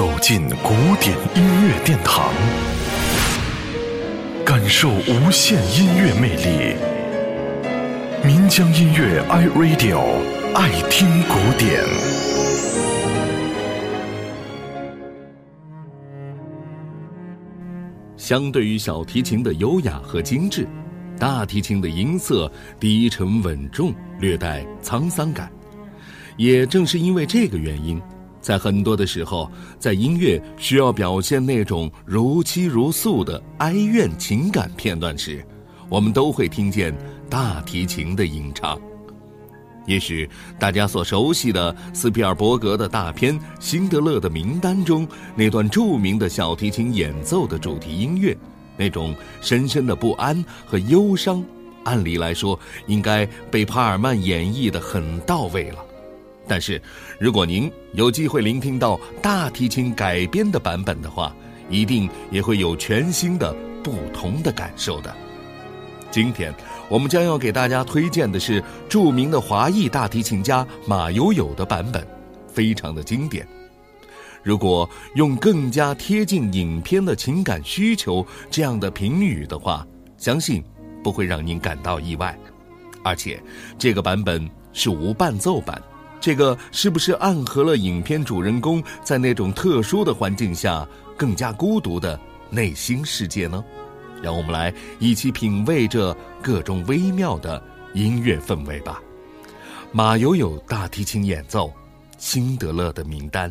走进古典音乐殿堂，感受无限音乐魅力。民江音乐 iRadio 爱听古典。相对于小提琴的优雅和精致，大提琴的音色低沉稳重，略带沧桑感。也正是因为这个原因。在很多的时候，在音乐需要表现那种如泣如诉的哀怨情感片段时，我们都会听见大提琴的吟唱。也许大家所熟悉的斯皮尔伯格的大片《辛德勒的名单》中那段著名的小提琴演奏的主题音乐，那种深深的不安和忧伤，按理来说应该被帕尔曼演绎的很到位了。但是，如果您有机会聆听到大提琴改编的版本的话，一定也会有全新的、不同的感受的。今天我们将要给大家推荐的是著名的华裔大提琴家马友友的版本，非常的经典。如果用更加贴近影片的情感需求这样的评语的话，相信不会让您感到意外。而且，这个版本是无伴奏版。这个是不是暗合了影片主人公在那种特殊的环境下更加孤独的内心世界呢？让我们来一起品味这各种微妙的音乐氛围吧。马友友大提琴演奏《辛德勒的名单》。